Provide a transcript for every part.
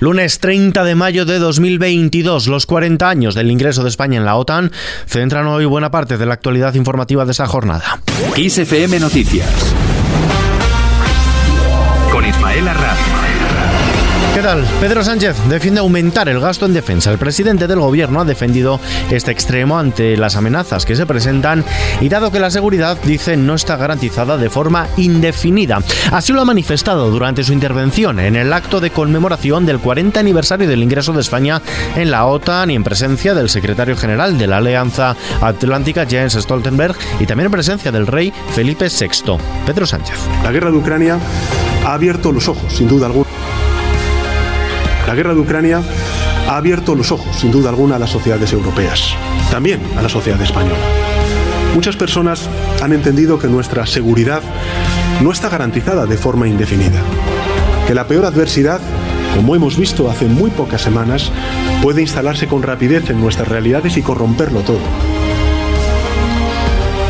Lunes 30 de mayo de 2022, los 40 años del ingreso de España en la OTAN centran hoy buena parte de la actualidad informativa de esta jornada. ISFM Noticias ¿Qué tal? Pedro Sánchez defiende aumentar el gasto en defensa. El presidente del gobierno ha defendido este extremo ante las amenazas que se presentan y dado que la seguridad, dice, no está garantizada de forma indefinida. Así lo ha manifestado durante su intervención en el acto de conmemoración del 40 aniversario del ingreso de España en la OTAN y en presencia del secretario general de la Alianza Atlántica, Jens Stoltenberg, y también en presencia del rey Felipe VI. Pedro Sánchez. La guerra de Ucrania ha abierto los ojos, sin duda alguna la guerra de Ucrania ha abierto los ojos, sin duda alguna, a las sociedades europeas, también a la sociedad española. Muchas personas han entendido que nuestra seguridad no está garantizada de forma indefinida, que la peor adversidad, como hemos visto hace muy pocas semanas, puede instalarse con rapidez en nuestras realidades y corromperlo todo.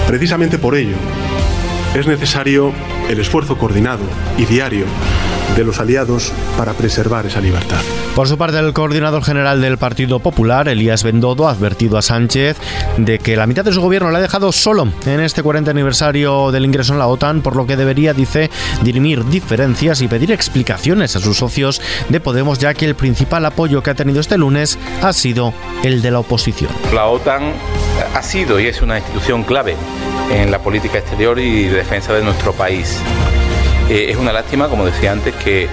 Precisamente por ello, es necesario el esfuerzo coordinado y diario de los aliados para preservar esa libertad. Por su parte, el coordinador general del Partido Popular, Elías Bendodo, ha advertido a Sánchez de que la mitad de su gobierno le ha dejado solo en este 40 aniversario del ingreso en la OTAN, por lo que debería, dice, dirimir diferencias y pedir explicaciones a sus socios de Podemos, ya que el principal apoyo que ha tenido este lunes ha sido el de la oposición. La OTAN ha sido y es una institución clave en la política exterior y de defensa de nuestro país. Eh, es una lástima, como decía antes, que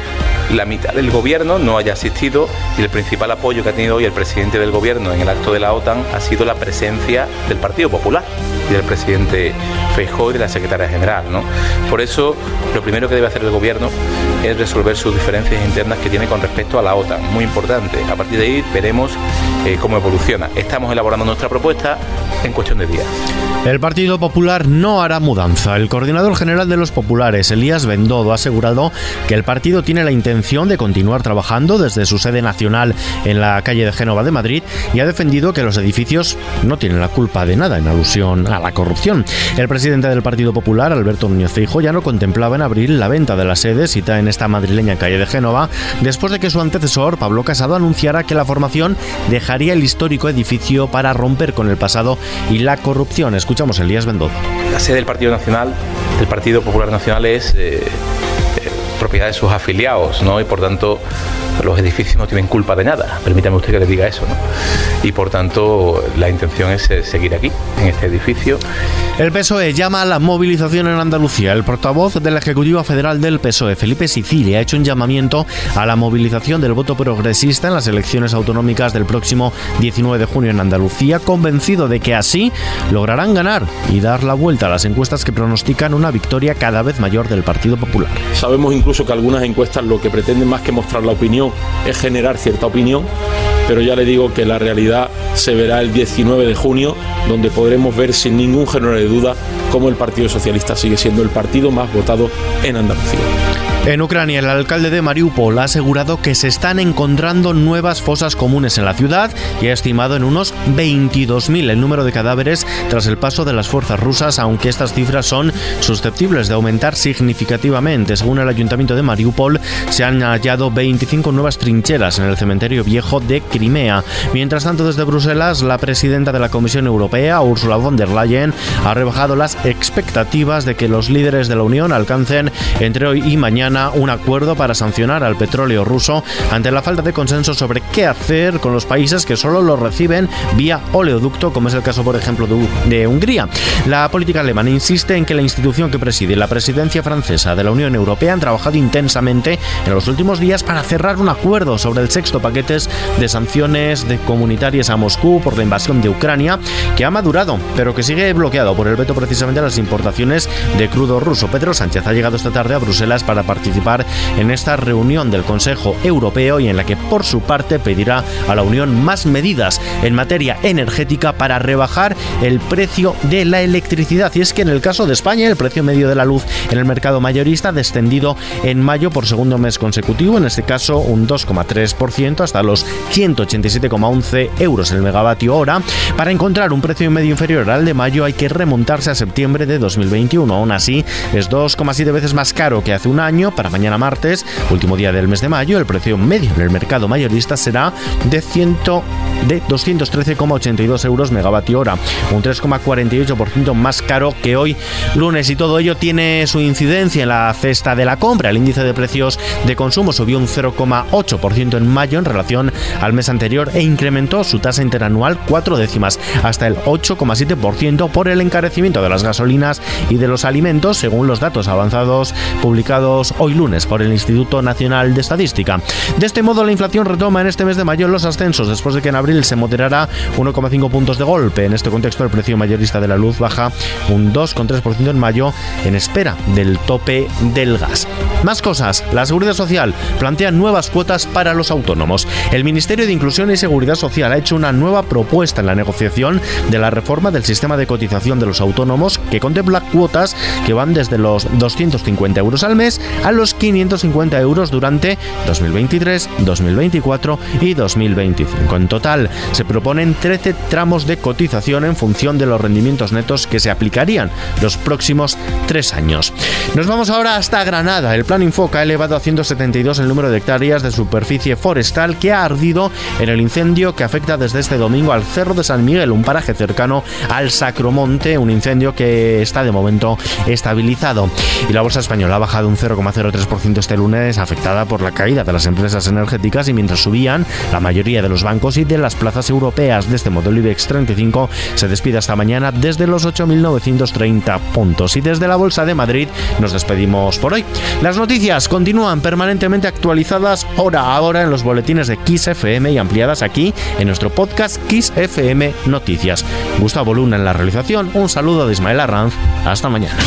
la mitad del gobierno no haya asistido y el principal apoyo que ha tenido hoy el presidente del gobierno en el acto de la OTAN ha sido la presencia del Partido Popular y del presidente Feijóo y de la secretaria general. Por eso, lo primero que debe hacer el gobierno es resolver sus diferencias internas que tiene con respecto a la OTAN. Muy importante. A partir de ahí veremos eh, cómo evoluciona. Estamos elaborando nuestra propuesta en cuestión de días. El Partido Popular no hará mudanza. El coordinador general de los populares, Elías Bendodo, ha asegurado que el partido tiene la intención de continuar trabajando desde su sede nacional en la calle de Génova de Madrid y ha defendido que los edificios no tienen la culpa de nada en alusión a la corrupción. El presidente del Partido Popular, Alberto Núñez Feijo, ya no contemplaba en abril la venta de la sede cita en esta madrileña calle de Génova después de que su antecesor, Pablo Casado, anunciara que la formación dejaría el histórico edificio para romper con el pasado y la corrupción. Escuchamos Elías. La sede del Partido Nacional, del Partido Popular Nacional, es eh, propiedad de sus afiliados, ¿no? Y por tanto, los edificios no tienen culpa de nada. Permítame usted que le diga eso, ¿no? Y por tanto, la intención es eh, seguir aquí, en este edificio. El PSOE llama a la movilización en Andalucía. El portavoz de la Ejecutiva Federal del PSOE, Felipe Sicilia, ha hecho un llamamiento a la movilización del voto progresista en las elecciones autonómicas del próximo 19 de junio en Andalucía, convencido de que así lograrán ganar y dar la vuelta a las encuestas que pronostican una victoria cada vez mayor del Partido Popular. Sabemos incluso que algunas encuestas lo que pretenden más que mostrar la opinión es generar cierta opinión pero ya le digo que la realidad se verá el 19 de junio, donde podremos ver sin ningún género de duda cómo el Partido Socialista sigue siendo el partido más votado en Andalucía. En Ucrania, el alcalde de Mariupol ha asegurado que se están encontrando nuevas fosas comunes en la ciudad y ha estimado en unos 22.000 el número de cadáveres tras el paso de las fuerzas rusas, aunque estas cifras son susceptibles de aumentar significativamente. Según el ayuntamiento de Mariupol, se han hallado 25 nuevas trincheras en el cementerio viejo de Crimea. Mientras tanto, desde Bruselas, la presidenta de la Comisión Europea, Ursula von der Leyen, ha rebajado las expectativas de que los líderes de la Unión alcancen entre hoy y mañana un acuerdo para sancionar al petróleo ruso ante la falta de consenso sobre qué hacer con los países que solo lo reciben vía oleoducto, como es el caso, por ejemplo, de, Hungría. La política alemana insiste en que la institución que preside la presidencia francesa de la Unión Europea han trabajado intensamente en los últimos días para cerrar un acuerdo sobre el sexto paquete de sanciones de comunitarias a Moscú por la invasión de Ucrania, que ha madurado, pero que sigue bloqueado por el veto precisamente a las importaciones de crudo ruso. Pedro Sánchez ha llegado esta tarde a Bruselas para participar participar en esta reunión del Consejo Europeo y en la que por su parte pedirá a la Unión más medidas en materia energética para rebajar el precio de la electricidad. Y es que en el caso de España el precio medio de la luz en el mercado mayorista ha descendido en mayo por segundo mes consecutivo, en este caso un 2,3% hasta los 187,11 euros el megavatio hora. Para encontrar un precio medio inferior al de mayo hay que remontarse a septiembre de 2021. Aún así, es 2,7 veces más caro que hace un año, para mañana martes, último día del mes de mayo, el precio medio en el mercado mayorista será de, 100, de 213,82 euros megavatio hora, un 3,48% más caro que hoy lunes y todo ello tiene su incidencia en la cesta de la compra. El índice de precios de consumo subió un 0,8% en mayo en relación al mes anterior e incrementó su tasa interanual cuatro décimas hasta el 8,7% por el encarecimiento de las gasolinas y de los alimentos, según los datos avanzados publicados hoy lunes por el Instituto Nacional de Estadística. De este modo, la inflación retoma en este mes de mayo los ascensos, después de que en abril se moderara 1,5 puntos de golpe. En este contexto, el precio mayorista de la luz baja un 2,3% en mayo en espera del tope del gas. Más cosas, la Seguridad Social plantea nuevas cuotas para los autónomos. El Ministerio de Inclusión y Seguridad Social ha hecho una nueva propuesta en la negociación de la reforma del sistema de cotización de los autónomos que contempla cuotas que van desde los 250 euros al mes a los 550 euros durante 2023, 2024 y 2025. En total, se proponen 13 tramos de cotización en función de los rendimientos netos que se aplicarían los próximos tres años. Nos vamos ahora hasta Granada. El plan Infoca ha elevado a 172 el número de hectáreas de superficie forestal que ha ardido en el incendio que afecta desde este domingo al Cerro de San Miguel, un paraje cercano al Sacromonte, un incendio que está de momento estabilizado. Y la bolsa española ha bajado un 0,03% este lunes, afectada por la caída de las empresas energéticas y mientras subían la mayoría de los bancos y de las plazas europeas de este modelo IBEX 35 se despide esta mañana desde los 8.930 puntos. Y desde la Bolsa de Madrid nos despedimos por hoy. Las noticias continúan permanentemente actualizadas hora a hora en los boletines de Kiss FM y ampliadas aquí en nuestro podcast Kiss FM Noticias. Gustavo Luna en la realización, un saludo de Ismael Arranz, hasta mañana.